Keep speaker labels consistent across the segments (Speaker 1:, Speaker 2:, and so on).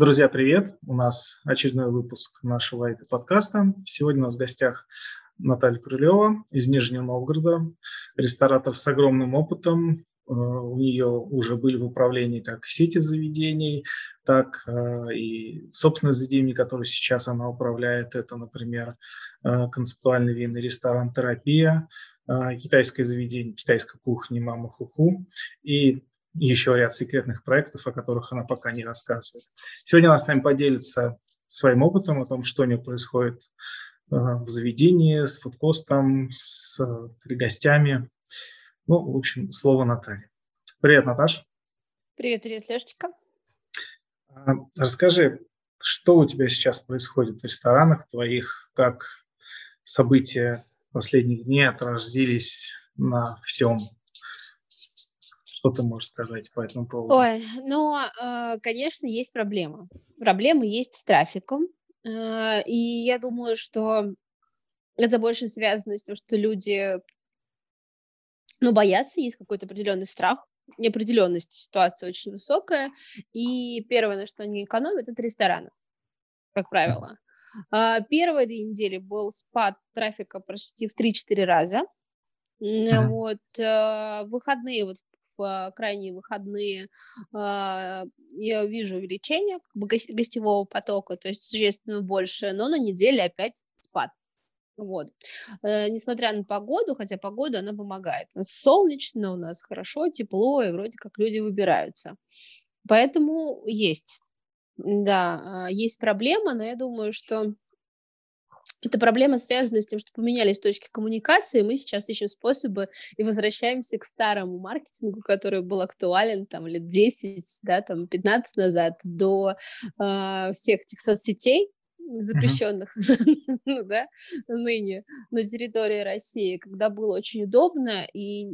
Speaker 1: Друзья, привет! У нас очередной выпуск нашего IT-подкаста. Сегодня у нас в гостях Наталья Крылева из Нижнего Новгорода, ресторатор с огромным опытом. Э, у нее уже были в управлении как сети заведений, так э, и собственные заведения, которые сейчас она управляет. Это, например, э, концептуальный винный ресторан «Терапия», китайское заведение, китайская кухня «Мама Хуху» и еще ряд секретных проектов, о которых она пока не рассказывает. Сегодня она с нами поделится своим опытом о том, что у нее происходит э, в заведении, с фудкостом, с э, гостями. Ну, в общем, слово Наталье. Привет, Наташ.
Speaker 2: Привет, привет, Лешечка.
Speaker 1: А, расскажи, что у тебя сейчас происходит в ресторанах твоих, как события последних дней отразились на всем что ты можешь сказать по этому поводу?
Speaker 2: Ой, ну, а, конечно, есть проблема. Проблемы есть с трафиком. А, и я думаю, что это больше связано с тем, что люди, ну, боятся, есть какой-то определенный страх, неопределенность ситуация очень высокая. И первое, на что они экономят, это рестораны, как правило. А, первые две недели был спад трафика почти в 3-4 раза. Вот, выходные, вот в крайние выходные а, я вижу увеличение гостевого потока, то есть существенно больше, но на неделе опять спад. Вот. Э, несмотря на погоду, хотя погода, она помогает. У солнечно, у нас хорошо, тепло, и вроде как люди выбираются. Поэтому есть. Да, а, есть проблема, но я думаю, что эта проблема связана с тем, что поменялись точки коммуникации, мы сейчас ищем способы и возвращаемся к старому маркетингу, который был актуален там лет 10, да, там 15 назад, до э, всех этих соцсетей, запрещенных uh-huh. ну, да, ныне на территории России, когда было очень удобно и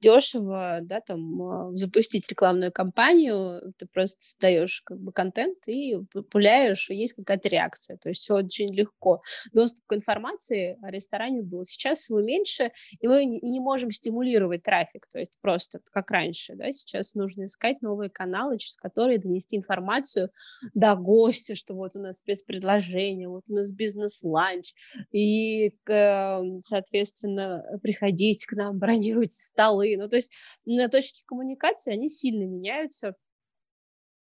Speaker 2: дешево, да, там, а, запустить рекламную кампанию, ты просто создаешь как бы контент и популяешь, и есть какая-то реакция, то есть все очень легко. Доступ к информации о ресторане был. Сейчас его меньше, и мы не можем стимулировать трафик, то есть просто как раньше, да, сейчас нужно искать новые каналы, через которые донести информацию до гостя, что вот у нас спецпредложение, вот у нас бизнес-ланч, и, эм, соответственно, приходите к нам, бронируйте столы, ну, то есть на точки коммуникации, они сильно меняются,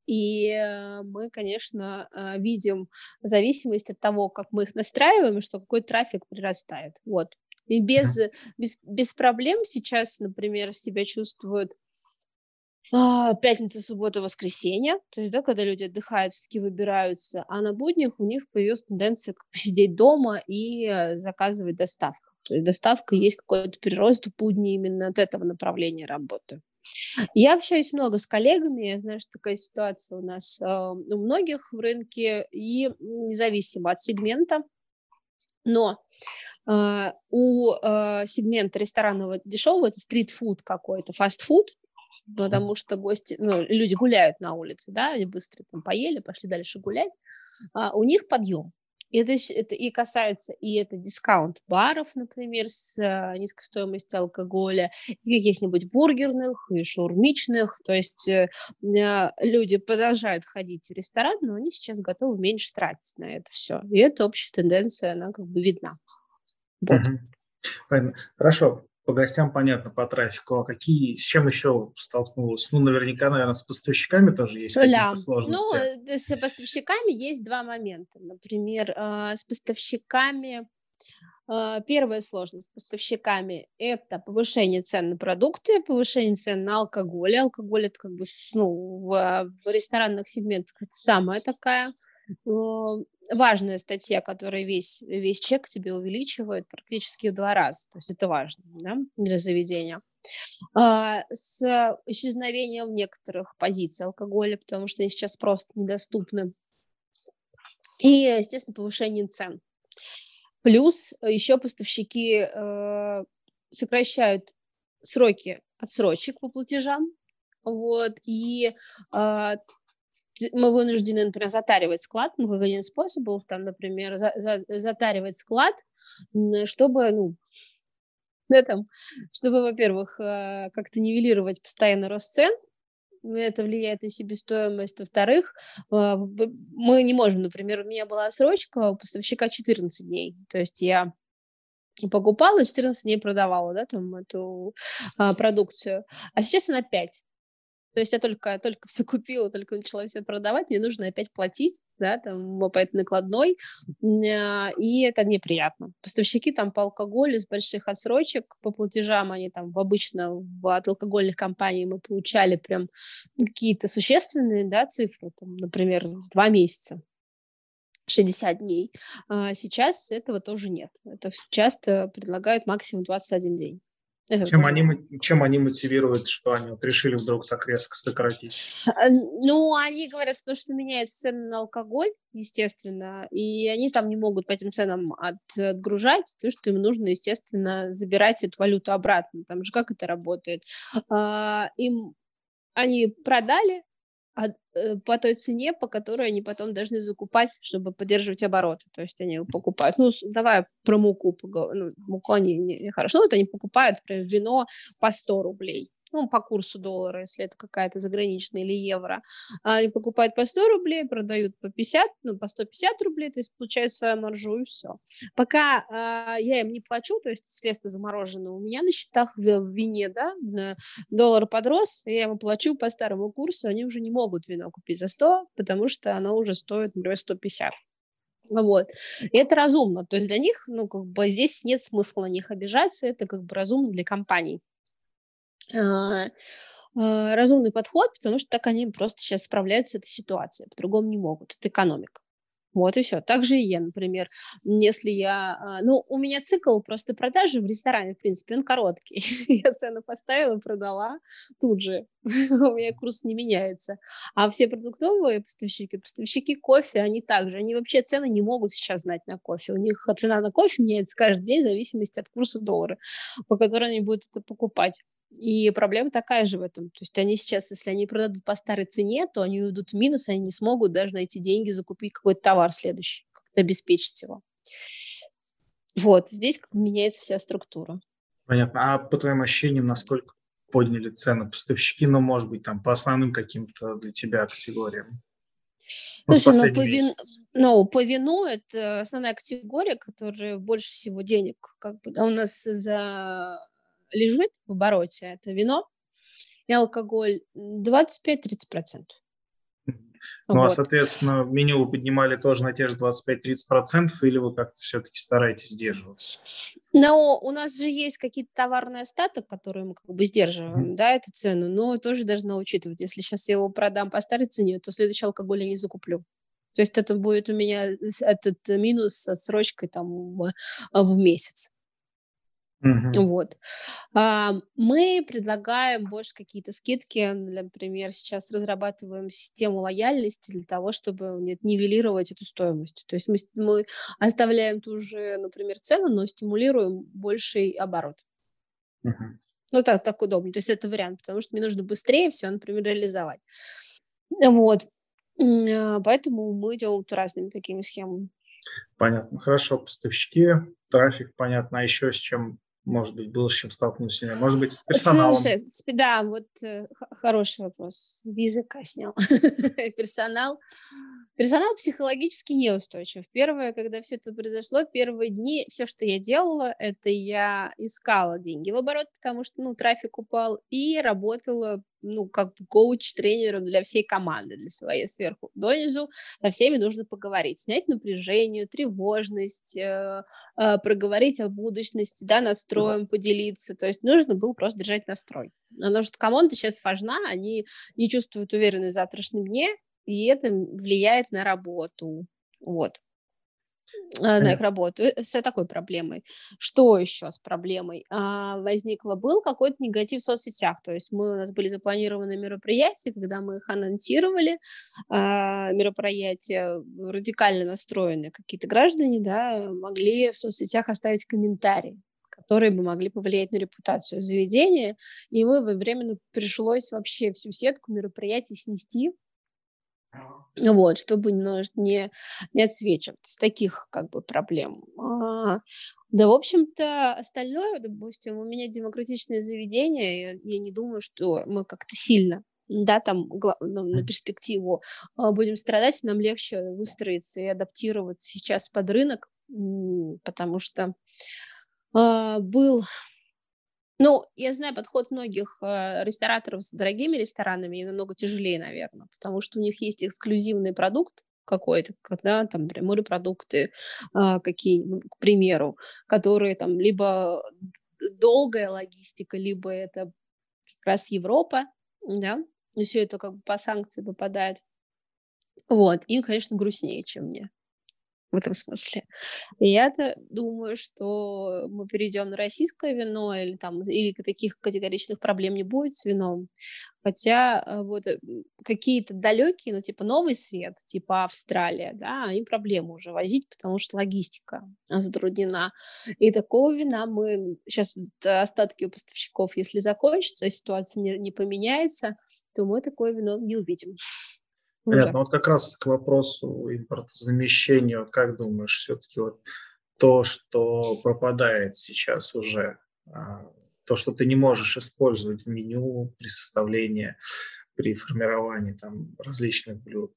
Speaker 2: и э, мы, конечно, э, видим зависимость от того, как мы их настраиваем, что какой трафик прирастает. Вот. И без, без, без проблем сейчас, например, себя чувствуют а, пятница, суббота, воскресенье, то есть, да, когда люди отдыхают, все-таки выбираются, а на буднях у них появилась тенденция посидеть дома и э, заказывать доставку. То есть доставка есть какой-то прирост в будни именно от этого направления работы. Я общаюсь много с коллегами, я знаю, что такая ситуация у нас э, у многих в рынке, и независимо от сегмента, но э, у э, сегмента ресторанного дешевого это стрит-фуд какой-то, фастфуд, потому что гости, ну, люди гуляют на улице, да, они быстро там поели, пошли дальше гулять, а у них подъем. И это, это и касается и это дискаунт-баров, например, с а, низкой стоимостью алкоголя, и каких-нибудь бургерных, и шаурмичных. То есть э, а, люди продолжают ходить в ресторан, но они сейчас готовы меньше тратить на это все. И это общая тенденция, она как бы видна.
Speaker 1: Вот. Понятно. Хорошо по гостям понятно, по трафику, а какие, с чем еще столкнулась? Ну, наверняка, наверное, с поставщиками тоже есть какие-то сложности.
Speaker 2: Ну, с поставщиками есть два момента. Например, а, с поставщиками а, Первая сложность с поставщиками – это повышение цен на продукты, повышение цен на алкоголь. Алкоголь – это как бы ну, в, в ресторанных сегментах самая такая важная статья, которая весь, весь чек тебе увеличивает практически в два раза. То есть это важно да, для заведения. А, с исчезновением некоторых позиций алкоголя, потому что они сейчас просто недоступны. И, естественно, повышение цен. Плюс еще поставщики э, сокращают сроки отсрочек по платежам, вот, и э, мы вынуждены, например, затаривать склад, ну, как один из способов, там, например, за, за, затаривать склад, чтобы, ну, там, чтобы, во-первых, э, как-то нивелировать постоянный рост цен, это влияет на себестоимость. Во-вторых, а, мы не можем, например, у меня была срочка у поставщика 14 дней, то есть я покупала, 14 дней продавала, да, там эту а, продукцию, а сейчас она 5. То есть я только, только все купила, только начала все продавать, мне нужно опять платить, да, там, по этой накладной, и это неприятно. Поставщики там по алкоголю с больших отсрочек, по платежам они там обычно в, от алкогольных компаний мы получали прям какие-то существенные, да, цифры, там, например, два месяца. 60 дней. А сейчас этого тоже нет. Это часто предлагают максимум 21 день.
Speaker 1: Это чем, они, чем они мотивируют, что они вот решили вдруг так резко сократить?
Speaker 2: А, ну, они говорят, то, что меняется цены на алкоголь, естественно, и они там не могут по этим ценам от, отгружать, то, что им нужно, естественно, забирать эту валюту обратно. Там же как это работает? А, им они продали, э, по той цене, по которой они потом должны закупать, чтобы поддерживать обороты. То есть они покупают, ну, давай про муку ну, муку они не, не хорошо, ну, вот они покупают, например, вино по 100 рублей, ну, по курсу доллара, если это какая-то заграничная или евро, а они покупают по 100 рублей, продают по 50, ну, по 150 рублей, то есть получают свою маржу и все. Пока э, я им не плачу, то есть средства заморожены у меня на счетах в, в вине, да, доллар подрос, я ему плачу по старому курсу, они уже не могут вино купить за 100, потому что оно уже стоит, например, 150. Вот. И это разумно. То есть для них, ну, как бы здесь нет смысла на них обижаться, это как бы разумно для компаний. А, а, разумный подход, потому что так они просто сейчас справляются с этой ситуацией, по-другому не могут. Это экономика. Вот и все. Также и я, например, если я... А, ну, у меня цикл просто продажи в ресторане, в принципе, он короткий. я цену поставила, продала тут же. у меня курс не меняется. А все продуктовые поставщики, поставщики кофе, они также. Они вообще цены не могут сейчас знать на кофе. У них цена на кофе меняется каждый день в зависимости от курса доллара, по которому они будут это покупать. И проблема такая же в этом. То есть они сейчас, если они продадут по старой цене, то они уйдут в минус, они не смогут даже найти деньги, закупить какой-то товар следующий, как-то обеспечить его. Вот, здесь меняется вся структура.
Speaker 1: Понятно. А по твоим ощущениям, насколько подняли цены поставщики, ну, может быть, там по основным каким-то для тебя категориям?
Speaker 2: Ну, Слушай, ну по, вин... ну, по вину это основная категория, которая больше всего денег как бы, да, у нас за лежит в обороте, это вино и алкоголь 25-30%.
Speaker 1: Ну, а, вот. а, соответственно, меню вы поднимали тоже на те же 25-30%, или вы как-то все-таки стараетесь сдерживаться?
Speaker 2: Ну, у нас же есть какие-то товарные остаток, которые мы как бы сдерживаем, mm-hmm. да, эту цену, но тоже должна учитывать. Если сейчас я его продам по старой цене, то следующий алкоголь я не закуплю. То есть это будет у меня этот минус с отсрочкой там в месяц. Угу. Вот. А, мы предлагаем больше какие-то скидки. Например, сейчас разрабатываем систему лояльности для того, чтобы нивелировать эту стоимость. То есть мы, мы оставляем ту же, например, цену, но стимулируем больший оборот. Угу. Ну, так, так удобно. То есть это вариант, потому что мне нужно быстрее все, например, реализовать. Вот. А, поэтому мы идем вот разными такими схемами.
Speaker 1: Понятно. Хорошо. Поставщики, трафик, понятно. А еще с чем может быть, было с чем столкнулся? Может быть, с персоналом? Слушай,
Speaker 2: да, вот э, хороший вопрос. С языка снял. Персонал. Персонал психологически неустойчив. Первое, когда все это произошло, первые дни, все, что я делала, это я искала деньги в оборот, потому что, ну, трафик упал, и работала ну, как коуч-тренером для всей команды, для своей сверху донизу, со всеми нужно поговорить, снять напряжение, тревожность, э, э, проговорить о будущности, да, настроем поделиться, то есть нужно было просто держать настрой. Потому что команда сейчас важна, они не чувствуют уверенность в завтрашнем дне, и это влияет на работу, вот. Э, на их работу э, с такой проблемой. Что еще с проблемой? А, возникло, был какой-то негатив в соцсетях, то есть мы, у нас были запланированы мероприятия, когда мы их анонсировали, а, мероприятия радикально настроенные, какие-то граждане, да, могли в соцсетях оставить комментарии которые бы могли повлиять на репутацию заведения, и мы временно пришлось вообще всю сетку мероприятий снести, вот, чтобы немножко не, не отсвечивать таких как бы проблем. А, да, в общем-то, остальное, допустим, у меня демократичное заведение, я, я не думаю, что мы как-то сильно да, там ну, на перспективу а, будем страдать, нам легче выстроиться и адаптироваться сейчас под рынок, потому что э, был ну, я знаю подход многих э, рестораторов с дорогими ресторанами и намного тяжелее, наверное, потому что у них есть эксклюзивный продукт какой-то, да, там, морепродукты э, какие, ну, к примеру, которые там либо долгая логистика, либо это как раз Европа, да, и все это как бы по санкции попадает. Вот, им, конечно, грустнее, чем мне в этом смысле. Я-то думаю, что мы перейдем на российское вино, или там, или таких категоричных проблем не будет с вином. Хотя э, вот э, какие-то далекие, ну, типа Новый Свет, типа Австралия, да, им проблему уже возить, потому что логистика затруднена. И такого вина мы сейчас остатки у поставщиков, если закончится, ситуация не, не поменяется, то мы такое вино не увидим.
Speaker 1: Понятно. Вот как раз к вопросу импортозамещения, вот как думаешь, все-таки вот то, что пропадает сейчас уже, а, то, что ты не можешь использовать в меню при составлении, при формировании там различных блюд,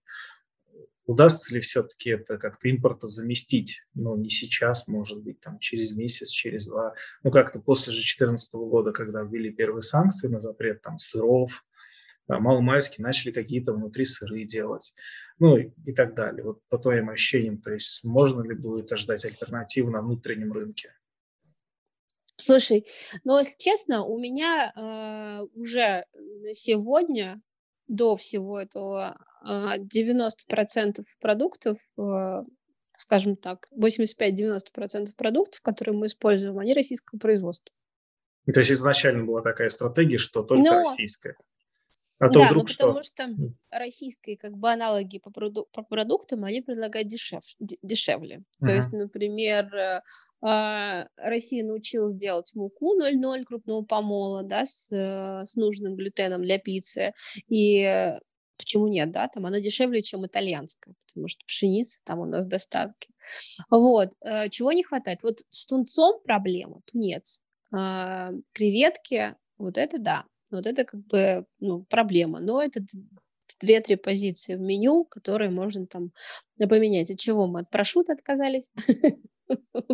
Speaker 1: удастся ли все-таки это как-то импорта заместить? Ну, не сейчас, может быть, там через месяц, через два. Ну, как-то после же 2014 года, когда ввели первые санкции на запрет там сыров, да, маломальски начали какие-то внутри сыры делать, ну и, так далее. Вот по твоим ощущениям, то есть можно ли будет ожидать альтернативу на внутреннем рынке?
Speaker 2: Слушай, ну если честно, у меня э, уже сегодня до всего этого э, 90% продуктов, э, скажем так, 85-90% продуктов, которые мы используем, они российского производства.
Speaker 1: То есть изначально была такая стратегия, что только Но, российская. А то да, вдруг
Speaker 2: ну, потому что российские как бы аналоги по, проду- по продуктам, они предлагают дешев- дешевле. Uh-huh. То есть, например, э, э, Россия научилась делать муку 0,0 крупного помола, да, с, э, с нужным глютеном для пиццы. И почему нет, да, там она дешевле, чем итальянская, потому что пшеница там у нас достатки. Вот, э, чего не хватает? Вот с тунцом проблема, тунец, э, креветки, вот это да, вот это как бы ну, проблема. Но это две-три позиции в меню, которые можно там поменять. От чего мы от прошута отказались?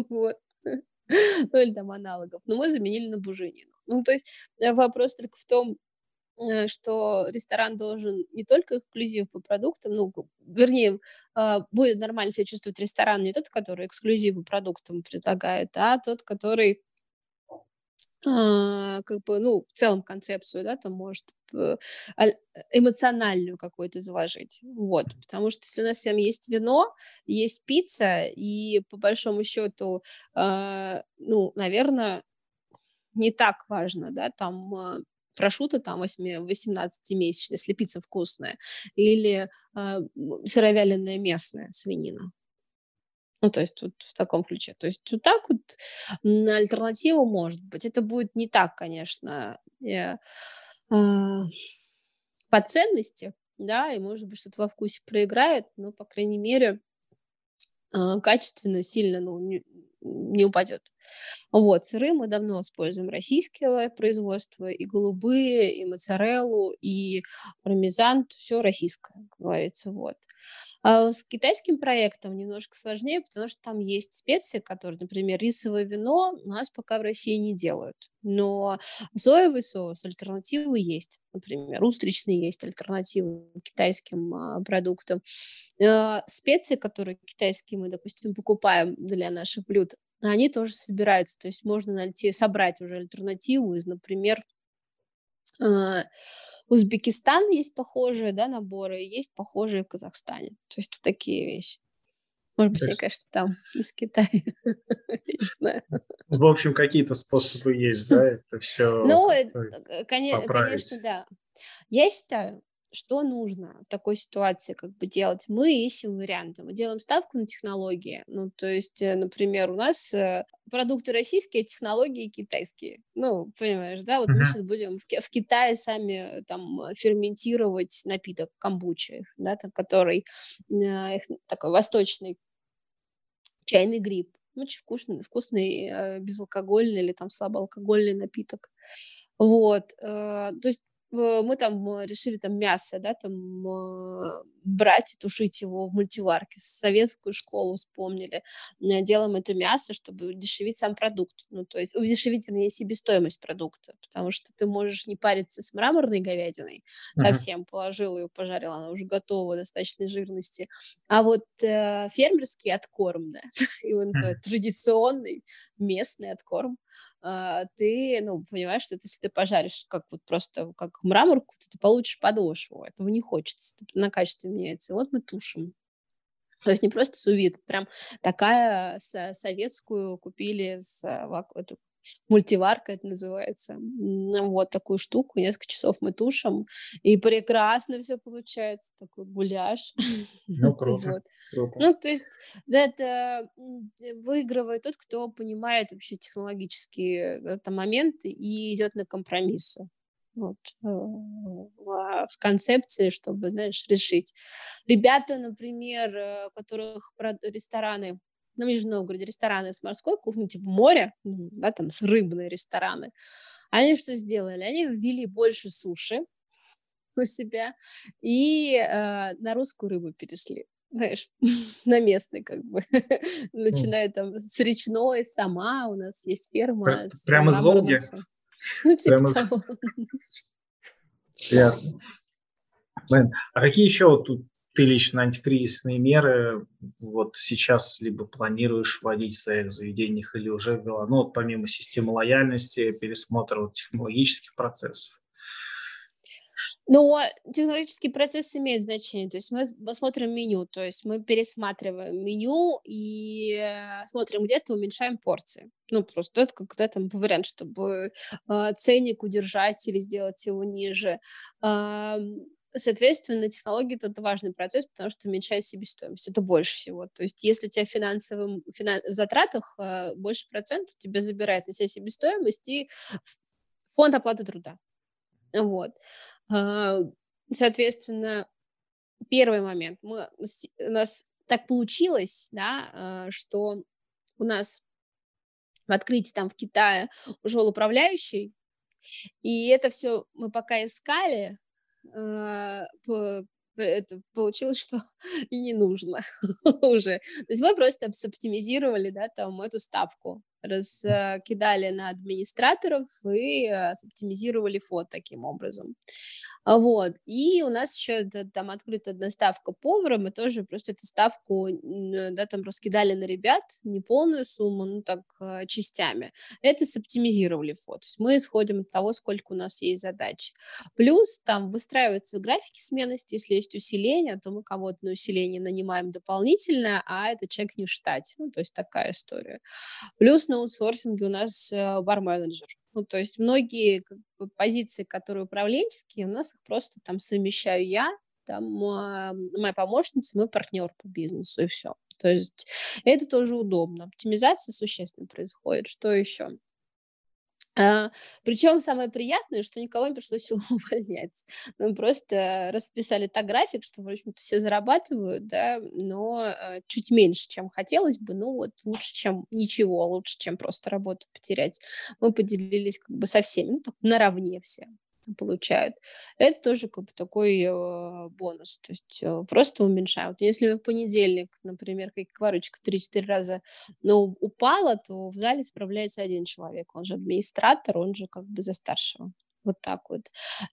Speaker 2: Вот. Ну или там аналогов. Но мы заменили на буженину. Ну то есть э, вопрос только в том, э, что ресторан должен не только эксклюзив по продуктам, ну, вернее, а, будет нормально себя чувствовать ресторан не тот, который эксклюзив по продуктам предлагает, а тот, который как бы, ну, в целом концепцию, да, там может э, эмоциональную какую-то заложить, вот, потому что если у нас всем есть вино, есть пицца, и по большому счету, э, ну, наверное, не так важно, да, там прошута там 18-месячная, если пицца вкусная, или э, сыровяленая местная свинина. Ну, то есть вот в таком ключе. То есть вот так вот на альтернативу может быть. Это будет не так, конечно, э, э, по ценности, да, и может быть что-то во вкусе проиграет, но, по крайней мере, э, качественно сильно ну, не, не упадет. Вот, сыры мы давно используем российского производства, и голубые, и моцареллу, и пармезан, все российское, как говорится, вот. А с китайским проектом немножко сложнее, потому что там есть специи, которые, например, рисовое вино у нас пока в России не делают. Но соевый соус, альтернативы есть. Например, устричный есть альтернативы китайским а, продуктам. А, специи, которые китайские мы, допустим, покупаем для наших блюд, они тоже собираются. То есть можно найти, собрать уже альтернативу из, например, Узбекистан есть похожие да, наборы, есть похожие в Казахстане. То есть вот такие вещи. Может быть, я, конечно, там из Китая. Не знаю.
Speaker 1: В общем, какие-то способы есть, да, это все
Speaker 2: Ну, э, конечно, да. Я считаю, что нужно в такой ситуации как бы делать? Мы ищем варианты, мы делаем ставку на технологии. Ну, то есть, э, например, у нас э, продукты российские, технологии китайские. Ну, понимаешь, да? Вот uh-huh. мы сейчас будем в, в Китае сами э, там ферментировать напиток камбучи, да, так, который э, такой восточный чайный гриб. Очень вкусный, вкусный э, безалкогольный или там слабоалкогольный напиток. Вот. Э, то есть мы там э, решили там мясо, да, там э, брать и тушить его в мультиварке. Советскую школу вспомнили. Делаем это мясо, чтобы удешевить сам продукт. Ну, то есть удешевить, вернее, себестоимость продукта, потому что ты можешь не париться с мраморной говядиной, uh-huh. совсем положил ее, пожарил, она уже готова, достаточной жирности. А вот э, фермерский откорм, да, его называют uh-huh. традиционный местный откорм, ты, ну, понимаешь, что если ты пожаришь как вот просто как мраморку, то ты получишь подошву. Этого не хочется. На качестве меняется. И вот мы тушим. То есть не просто сувид, прям такая советскую купили с это, мультиварка это называется. Вот такую штуку, несколько часов мы тушим, и прекрасно все получается, такой гуляш.
Speaker 1: Ну, круто, вот. круто.
Speaker 2: Ну, то есть это выигрывает тот, кто понимает вообще технологические это, моменты и идет на компромиссы. Вот, э, в концепции, чтобы, знаешь, решить. Ребята, например, э, у которых рестораны на Нижнем Новгороде рестораны с морской кухней, типа море, ну, да, там с рыбные рестораны. Они что сделали? Они ввели больше суши у себя и э, на русскую рыбу перешли знаешь, на местный как бы, начиная там с речной, сама у нас есть ферма.
Speaker 1: Прямо из Волги?
Speaker 2: Ну, типа Прямо...
Speaker 1: А какие еще вот тут ты лично антикризисные меры вот сейчас либо планируешь вводить в своих заведениях или уже ввела, ну, вот помимо системы лояльности, пересмотра вот технологических процессов?
Speaker 2: Ну, технологический процесс имеет значение. То есть мы смотрим меню, то есть мы пересматриваем меню и э, смотрим, где-то уменьшаем порции. Ну, просто это как да, там вариант, чтобы э, ценник удержать или сделать его ниже. Э, Соответственно, технологии — это важный процесс, потому что уменьшает себестоимость. Это больше всего. То есть если у тебя финансовым, финан, в затратах э, больше процентов, тебе забирает на себя себестоимость и фонд оплаты труда. Вот. Э, соответственно, первый момент. Мы, у нас так получилось, да, э, что у нас в открытии там в Китае ушел управляющий, и это все мы пока искали, а, это получилось, что и не нужно уже. То есть мы просто оптимизировали, да, там эту ставку, раскидали на администраторов и а, оптимизировали фот таким образом. А, вот. И у нас еще там открыта одна ставка повара, мы тоже просто эту ставку, да, там раскидали на ребят, не полную сумму, ну так, а, частями. Это соптимизировали фото. То есть мы исходим от того, сколько у нас есть задач. Плюс там выстраиваются графики сменности, если есть усиление, то мы кого-то на усиление нанимаем дополнительно, а это человек не в штате. Ну, то есть такая история. Плюс на аутсорсинге у нас э, бар-менеджер. Ну, то есть многие как бы, позиции, которые управленческие, у нас их просто там совмещаю я, там э, моя помощница, мой партнер по бизнесу, и все. То есть это тоже удобно. Оптимизация существенно происходит. Что еще? А, причем самое приятное, что никого не пришлось увольнять. Мы просто расписали так график, что, в общем-то, все зарабатывают, да, но а, чуть меньше, чем хотелось бы, ну вот лучше, чем ничего, лучше, чем просто работу потерять. Мы поделились как бы со всеми, ну, так, наравне все получают. Это тоже как бы такой э, бонус, то есть э, просто уменьшают. Если в понедельник, например, как варочка 3-4 раза ну, упала, то в зале справляется один человек, он же администратор, он же как бы за старшего. Вот так вот.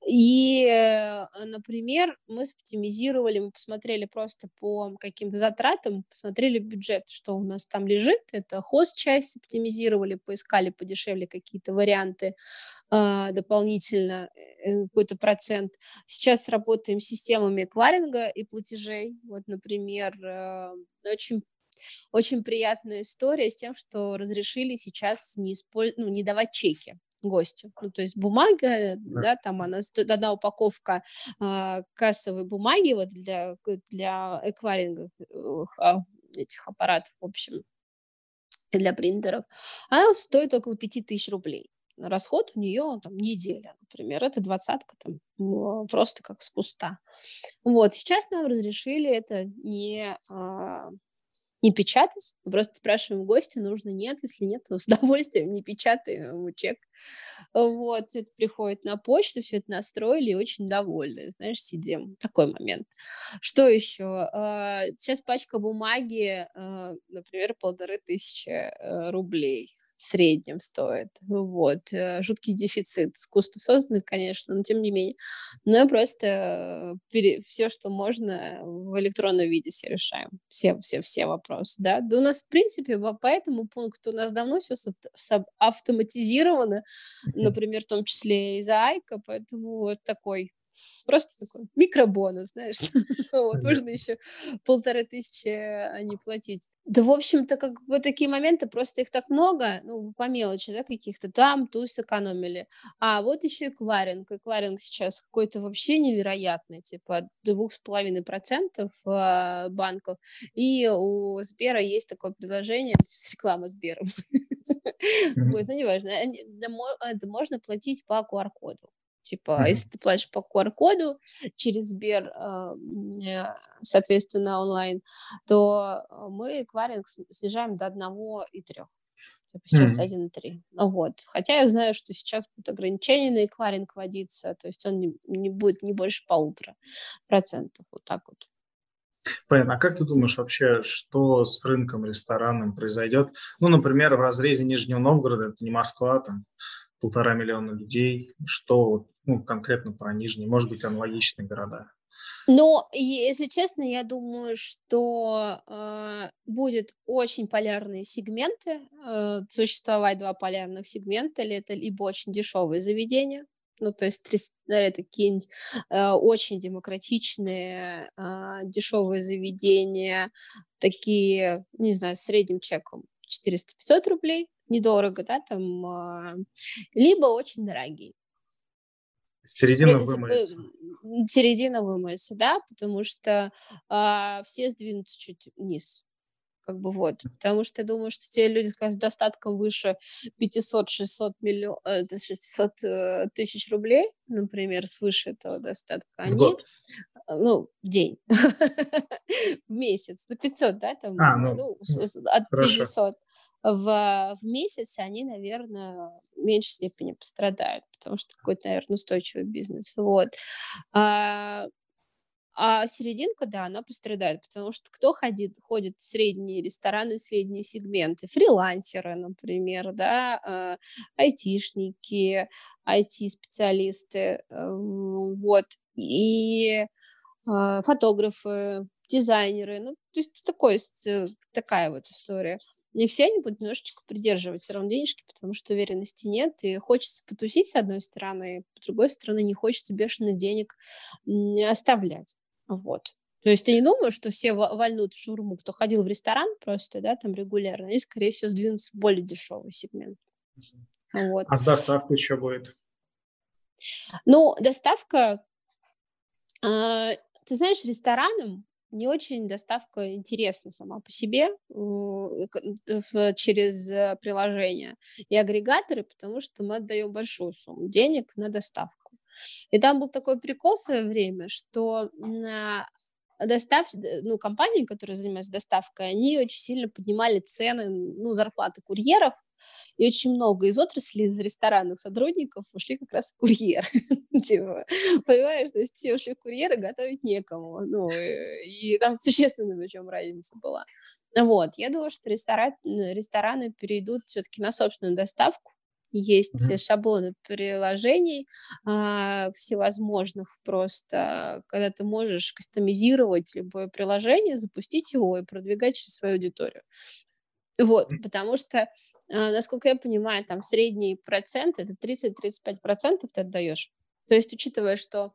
Speaker 2: И, э, например, мы оптимизировали, мы посмотрели просто по каким-то затратам, посмотрели бюджет, что у нас там лежит, это хост-часть оптимизировали, поискали подешевле какие-то варианты э, дополнительно, э, какой-то процент. Сейчас работаем с системами эквайринга и платежей. Вот, например, э, очень очень приятная история с тем, что разрешили сейчас не, использ... ну, не давать чеки гостю. Ну, то есть бумага, да, там она одна упаковка э, кассовой бумаги вот для, для эквайринга э, этих аппаратов, в общем, для принтеров, она стоит около 5000 рублей. Расход у нее там неделя, например, это двадцатка там просто как с куста. Вот, сейчас нам разрешили это не, а, не печатать. Просто спрашиваем гостя, нужно нет. Если нет, то с удовольствием не печатаем ему чек. Вот, все это приходит на почту, все это настроили и очень довольны. Знаешь, сидим. Такой момент. Что еще? А, сейчас пачка бумаги, а, например, полторы тысячи э, рублей в среднем стоит. Вот. Э, жуткий дефицит. Искусство созданный, конечно, но тем не менее. Но просто пере... все, что можно, в электронном виде все решаем. Все, все, все вопросы, да. Да у нас, в принципе, по этому пункту у нас давно все автоматизировано, например, в том числе из Айка, поэтому вот такой Просто такой микробонус, знаешь. вот, можно еще полторы тысячи а, не платить. Да, в общем-то, как бы такие моменты, просто их так много, ну, по мелочи, да, каких-то там, ту сэкономили. А вот еще эквайринг. Эквайринг сейчас какой-то вообще невероятный, типа двух с половиной процентов а, банков. И у Сбера есть такое предложение, реклама Сбера. Вот, ну, неважно. Это можно платить по QR-коду. Типа, mm-hmm. если ты платишь по QR-коду через Сбер, а, э, соответственно, онлайн, то мы эквайринг снижаем до 1,3. Типа сейчас mm-hmm. 1,3. Вот. Хотя я знаю, что сейчас будут ограничения на эквайринг вводиться, то есть он не, не будет не больше полутора процентов. Вот так вот.
Speaker 1: Понятно. А как ты думаешь вообще, что с рынком ресторанным произойдет? Ну, например, в разрезе Нижнего Новгорода, это не Москва, там полтора миллиона людей, что ну, конкретно про Нижний, может быть, аналогичные города?
Speaker 2: Но, если честно, я думаю, что э, будет очень полярные сегменты. Э, существовать два полярных сегмента, или это либо очень дешевые заведения, ну, то есть это какие-нибудь э, очень демократичные, э, дешевые заведения, такие, не знаю, с средним чеком 400-500 рублей, недорого, да, там, э, либо очень дорогие.
Speaker 1: Середина вымоется.
Speaker 2: Середина вымоется, да, потому что а, все сдвинутся чуть вниз. Как бы вот. Потому что я думаю, что те люди с достатком выше 500-600 миллион, 600 э, тысяч рублей, например, свыше этого достатка, они... год. Ну, в день. в месяц. На 500, да, там, а, ну, ну, от хорошо. 500 в, в месяц, они, наверное, в меньшей степени пострадают, потому что какой-то, наверное, устойчивый бизнес. Вот. А, а серединка, да, она пострадает, потому что кто ходит, ходит в средние рестораны, в средние сегменты? Фрилансеры, например, да, а, айтишники, IT-специалисты, э, вот, и а, фотографы, дизайнеры, ну, то есть такой, э, такая вот история. И все они будут немножечко придерживать все равно денежки, потому что уверенности нет, и хочется потусить с одной стороны, с другой стороны не хочется бешено денег оставлять. Вот. То есть ты не думаешь, что все вольнут в шурму, кто ходил в ресторан просто, да, там регулярно, и, скорее всего, сдвинутся в более дешевый сегмент.
Speaker 1: Вот. А с доставкой что будет?
Speaker 2: Ну, доставка, э, ты знаешь, ресторанам не очень доставка интересна сама по себе через э, приложение и агрегаторы, потому что мы отдаем большую сумму денег на доставку. И там был такой прикол в свое время, что достав... ну, компании, которые занимаются доставкой, они очень сильно поднимали цены, ну, зарплаты курьеров, и очень много из отрасли, из ресторанных сотрудников ушли как раз курьеры. типа, понимаешь, то есть все ушли курьеры, готовить некому. Ну, и там существенная причем разница была. Вот, я думаю, что ресторан, рестораны перейдут все-таки на собственную доставку. Есть mm-hmm. шаблоны приложений а, всевозможных просто, когда ты можешь кастомизировать любое приложение, запустить его и продвигать через свою аудиторию. Вот, потому что, а, насколько я понимаю, там средний процент, это 30-35% ты отдаешь. То есть, учитывая, что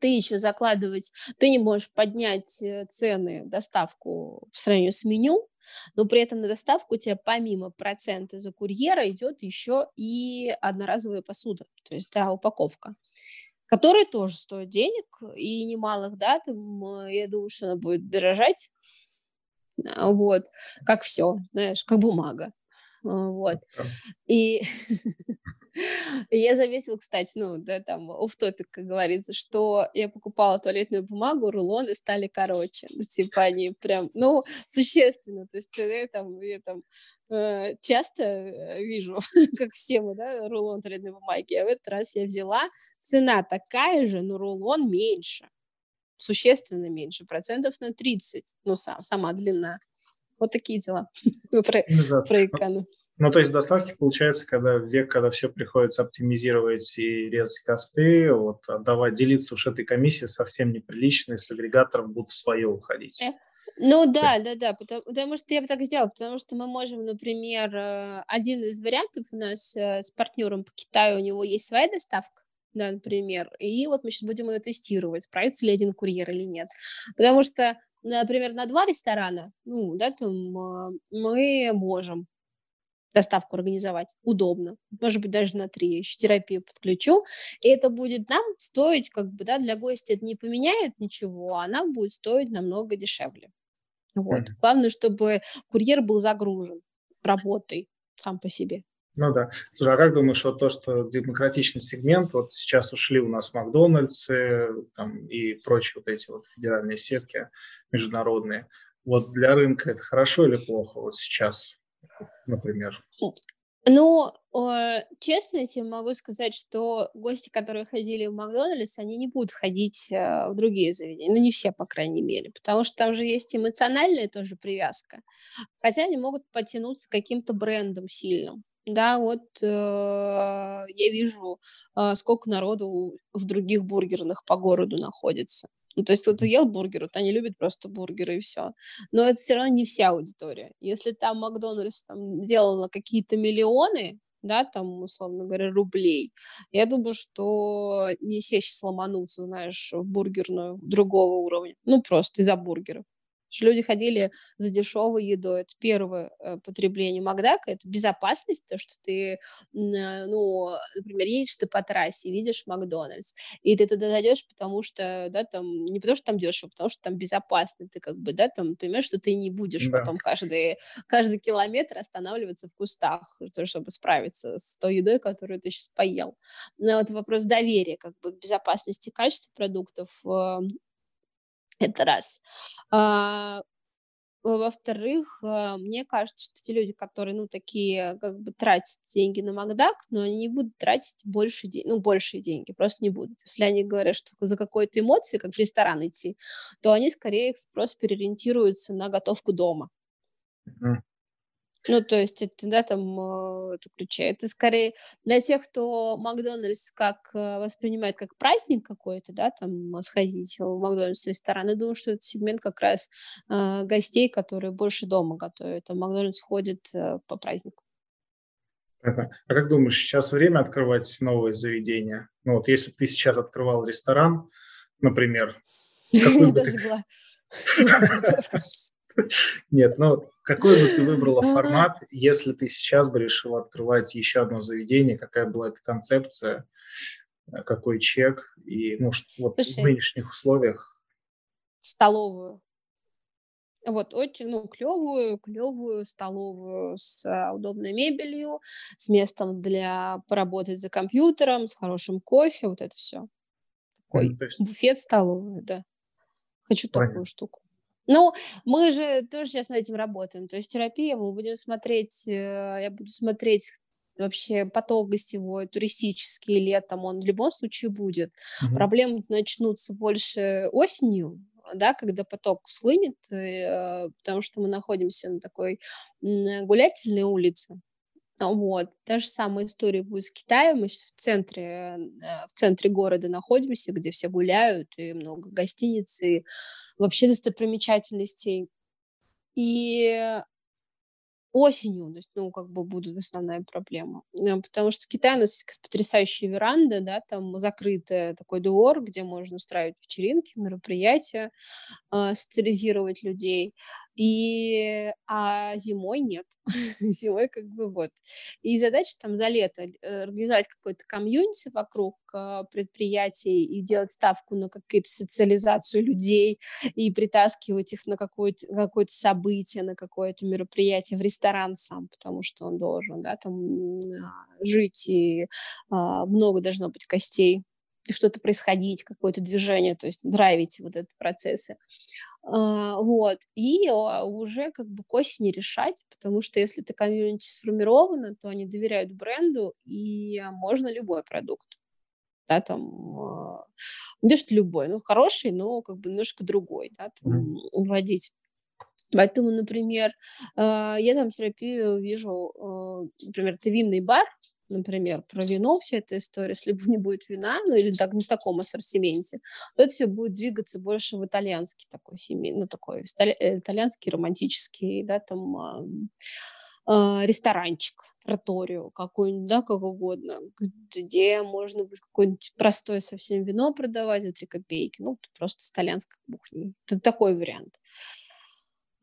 Speaker 2: ты еще закладывать, ты не можешь поднять э, цены, доставку в сравнении с меню, но при этом на доставку у тебя помимо процента за курьера идет еще и одноразовая посуда, то есть, да, упаковка которая тоже стоит денег и немалых, да, там, я думаю, что она будет дорожать, вот, как все, знаешь, как бумага, а, вот, и Я заметила, кстати, ну, да, там, оф топик как говорится, что я покупала туалетную бумагу, рулоны стали короче. Ну, типа они прям, ну, существенно. То есть я там, я там э, часто э, вижу, как все мы, да, рулон туалетной бумаги, а в этот раз я взяла, цена такая же, но рулон меньше существенно меньше, процентов на 30, ну, сам, сама длина. Вот такие дела про,
Speaker 1: ну, про икану. Ну, то есть доставки, получается, когда век, когда все приходится оптимизировать и резать косты, вот отдавать, делиться уж этой комиссией совсем неприлично, и с агрегаторов будут в свое уходить. Э,
Speaker 2: ну да, да, да, потому, потому что я бы так сделала, потому что мы можем, например, э, один из вариантов у нас э, с партнером по Китаю, у него есть своя доставка, да, например, и вот мы сейчас будем ее тестировать, справится ли один курьер или нет. Потому что например, на два ресторана, ну, да, там а, мы можем доставку организовать удобно, может быть, даже на три, еще терапию подключу, и это будет нам стоить, как бы, да, для гостя это не поменяет ничего, а нам будет стоить намного дешевле. Вот. Mm-hmm. Главное, чтобы курьер был загружен работой сам по себе.
Speaker 1: Ну да. Слушай, а как думаешь, вот то, что демократичный сегмент, вот сейчас ушли у нас Макдональдсы там, и прочие вот эти вот федеральные сетки международные, вот для рынка это хорошо или плохо вот сейчас, например?
Speaker 2: Ну, честно я тебе могу сказать, что гости, которые ходили в Макдональдс, они не будут ходить э, в другие заведения. Ну, не все, по крайней мере. Потому что там же есть эмоциональная тоже привязка. Хотя они могут потянуться каким-то брендом сильным. Да, вот э, я вижу, э, сколько народу в других бургерных по городу находится. Ну, то есть кто-то ел бургер, вот они любят просто бургеры и все. Но это все равно не вся аудитория. Если там Макдональдс там, делала какие-то миллионы, да, там, условно говоря, рублей, я думаю, что не все сейчас ломанутся, знаешь, в бургерную другого уровня. Ну, просто из-за бургеров что люди ходили за дешевой едой. Это первое э, потребление Макдака, это безопасность, то, что ты, э, ну, например, едешь ты по трассе, видишь Макдональдс, и ты туда зайдешь, потому что, да, там, не потому что там дешево, потому что там безопасно, ты как бы, да, там, понимаешь, что ты не будешь да. потом каждый, каждый километр останавливаться в кустах, чтобы справиться с той едой, которую ты сейчас поел. Но вот вопрос доверия, как бы, к безопасности качества продуктов э, это раз. А, во-вторых, а, мне кажется, что те люди, которые, ну, такие, как бы тратят деньги на Макдак, но они не будут тратить больше, денег, ну, большие деньги, просто не будут. Если они говорят, что за какой-то эмоции, как в ресторан идти, то они скорее просто переориентируются на готовку дома. Mm-hmm. Ну, то есть это, да, там, э, это включает. Это скорее для тех, кто Макдональдс как э, воспринимает как праздник какой-то, да, там, сходить в Макдональдс ресторан. Я думаю, что это сегмент как раз э, гостей, которые больше дома готовят, а Макдональдс ходит э, по празднику.
Speaker 1: А как думаешь, сейчас время открывать новые заведения? Ну вот если бы ты сейчас открывал ресторан, например, какой бы ты... Нет, ну какой бы ты выбрала формат, если ты сейчас бы решила открывать еще одно заведение, какая была эта концепция, э, какой чек и ну, вот Слушай, в нынешних условиях?
Speaker 2: Столовую. Вот, очень, ну, клевую, клевую столовую с а, удобной мебелью, с местом для поработать за компьютером, с хорошим кофе, вот это все. Такой есть... буфет столовую, да. Хочу Понятно. такую штуку. Ну, мы же тоже сейчас над этим работаем. То есть терапия, мы будем смотреть, э, я буду смотреть вообще поток гостевой, туристический летом, он в любом случае будет. Угу. Проблемы начнутся больше осенью, да, когда поток схлынет, э, потому что мы находимся на такой гулятельной улице. Вот. Та же самая история будет с Китаем. Мы сейчас в центре, э, в центре города находимся, где все гуляют, и много гостиниц, и вообще достопримечательностей. И осенью, то есть, ну, как бы будут основная проблема. Э, потому что в Китае у нас есть потрясающая веранда, да, там закрытый такой двор, где можно устраивать вечеринки, мероприятия, э, социализировать людей. И, а зимой нет. зимой как бы вот. И задача там за лето э, организовать какой-то комьюнити вокруг э, предприятий и делать ставку на какую-то социализацию людей и притаскивать их на какое-то какое событие, на какое-то мероприятие в ресторан сам, потому что он должен, да, там жить, и а, много должно быть костей, что-то происходить, какое-то движение, то есть драйвить вот этот процессы. А, вот, и а, уже как бы к осени решать, потому что если ты комьюнити сформировано, то они доверяют бренду, и можно любой продукт да, там, а, не то, что любой, ну, хороший, но как бы немножко другой, да, там, вводить. Поэтому, например, я там терапию вижу, например, это винный бар, например, про вино вся эта история, если не будет вина, ну или так, не в таком ассортименте, то это все будет двигаться больше в итальянский такой семейный, ну такой э, итальянский романтический, да, там э, ресторанчик, троторию какой-нибудь, да, как угодно, где можно будет какое-нибудь простое совсем вино продавать за 3 копейки, ну, просто с итальянской кухней. Это такой вариант.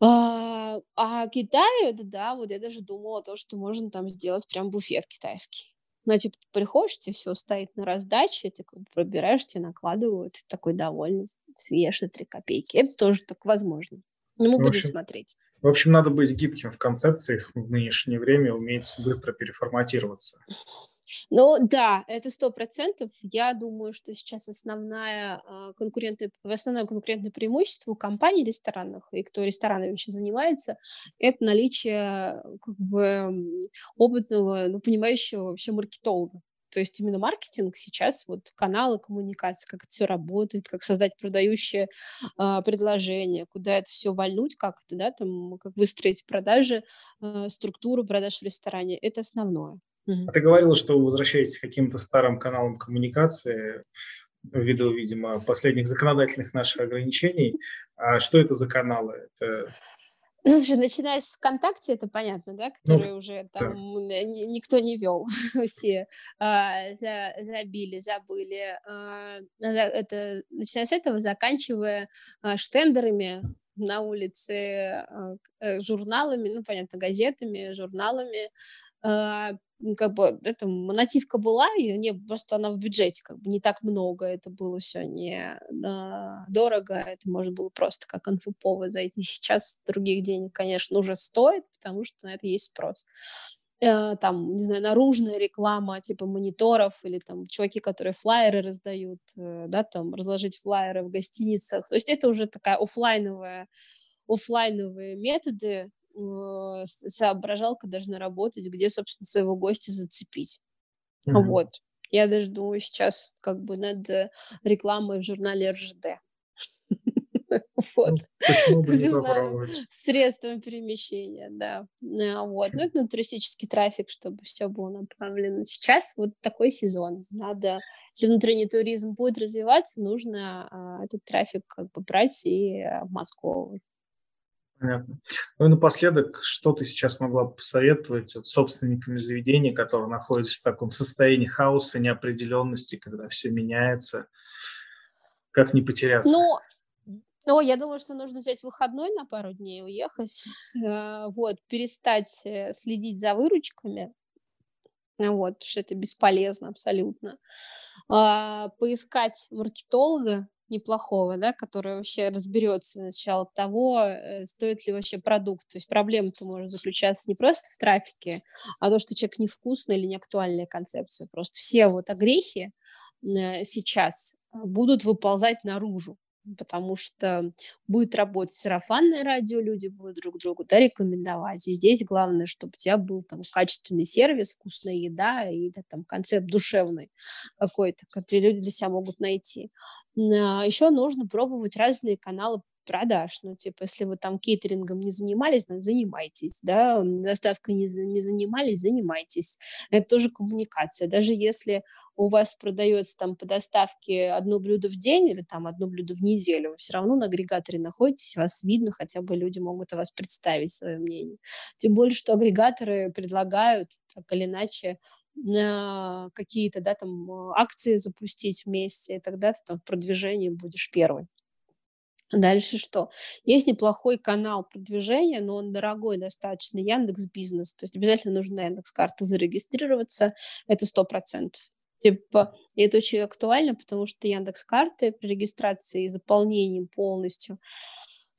Speaker 2: А, а Китай, это да, вот я даже думала то, что можно там сделать прям буфет китайский. Ну, типа, ты приходишь, тебе все стоит на раздаче, ты как бы пробираешь, тебе накладывают, ты такой довольный, съешь на 3 копейки. Это тоже так возможно. Но мы в будем общем, смотреть.
Speaker 1: В общем, надо быть гибким в концепциях в нынешнее время, уметь быстро переформатироваться.
Speaker 2: Ну да, это сто процентов. Я думаю, что сейчас основная а, конкурентное, основное конкурентное преимущество у компаний ресторанных и кто ресторанами вообще занимается, это наличие как бы опытного, ну, понимающего вообще маркетолога. То есть именно маркетинг сейчас, вот каналы коммуникации, как это все работает, как создать продающее э, предложение, куда это все вальнуть, как это, да, там, как выстроить продажи, э, структуру продаж в ресторане, это основное.
Speaker 1: А ты говорила, что вы возвращаетесь к каким-то старым каналам коммуникации ввиду, видимо, последних законодательных наших ограничений. А что это за каналы? Это
Speaker 2: ну, слушай, начиная с ВКонтакте, это понятно, да, которые ну, уже там да. никто не вел, все а, за, забили, забыли. А, это, начиная с этого, заканчивая а, штендерами на улице, а, э, журналами, ну, понятно, газетами, журналами, а, как бы это нативка была, и не просто она в бюджете как бы не так много, это было все не а, дорого, это можно было просто как инфоповод зайти. Сейчас других денег, конечно, уже стоит, потому что на это есть спрос. Э, там, не знаю, наружная реклама типа мониторов или там чуваки, которые флайеры раздают, э, да, там разложить флайеры в гостиницах. То есть это уже такая офлайновая офлайновые методы, соображалка должна работать, где, собственно, своего гостя зацепить. Mm-hmm. Вот. Я даже думаю сейчас как бы над рекламой в журнале РЖД. Вот. Ну, средством перемещения, да. А, вот. Ну, это туристический трафик, чтобы все было направлено. Сейчас вот такой сезон. Надо, если внутренний туризм будет развиваться, нужно а, этот трафик как бы брать и обмозговывать.
Speaker 1: Понятно. Ну и напоследок, что ты сейчас могла посоветовать вот, собственниками заведений, которые находятся в таком состоянии хаоса, неопределенности, когда все меняется? Как не потеряться?
Speaker 2: Ну, ну, я думаю, что нужно взять выходной на пару дней, уехать, э, вот, перестать э, следить за выручками, вот, потому что это бесполезно абсолютно, а, поискать маркетолога, неплохого, да, который вообще разберется сначала того, э, стоит ли вообще продукт. То есть проблема-то может заключаться не просто в трафике, а то, что человек невкусный или неактуальная концепция. Просто все вот огрехи э, сейчас будут выползать наружу потому что будет работать сарафанное радио, люди будут друг другу да, рекомендовать. И здесь главное, чтобы у тебя был там качественный сервис, вкусная еда и да, там концепт душевный какой-то, который люди для себя могут найти. А, Еще нужно пробовать разные каналы продаж. Ну, типа, если вы там кейтерингом не занимались, ну, занимайтесь, да, доставкой не, не занимались, занимайтесь. Это тоже коммуникация. Даже если у вас продается там по доставке одно блюдо в день или там одно блюдо в неделю, вы все равно на агрегаторе находитесь, вас видно, хотя бы люди могут о вас представить свое мнение. Тем более, что агрегаторы предлагают так или иначе какие-то, да, там, акции запустить вместе, и тогда ты там в продвижении будешь первый. Дальше что? Есть неплохой канал продвижения, но он дорогой достаточно, Яндекс Бизнес. То есть обязательно нужно Яндекс карты зарегистрироваться, это сто процентов. Типа, и это очень актуально, потому что Яндекс карты при регистрации и заполнении полностью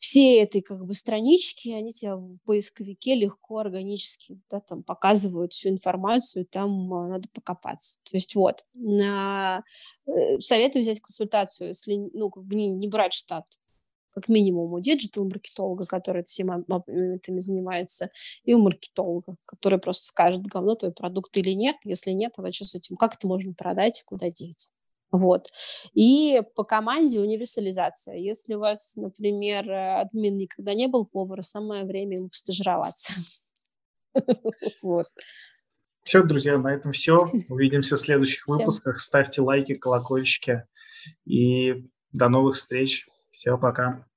Speaker 2: все этой как бы странички, они тебе в поисковике легко, органически да, там показывают всю информацию, там а, надо покопаться. То есть вот, э, советую взять консультацию, если ну, как бы не, не брать штат, как минимум у диджитал-маркетолога, который всеми моментами занимается, и у маркетолога, который просто скажет, говно твой продукт или нет, если нет, а что с этим, как это можно продать, куда деть. Вот. И по команде универсализация. Если у вас, например, админ никогда не был поваром, самое время ему постажироваться.
Speaker 1: Вот. Все, друзья, на этом все. Увидимся в следующих выпусках. Ставьте лайки, колокольчики. И до новых встреч. Все, пока.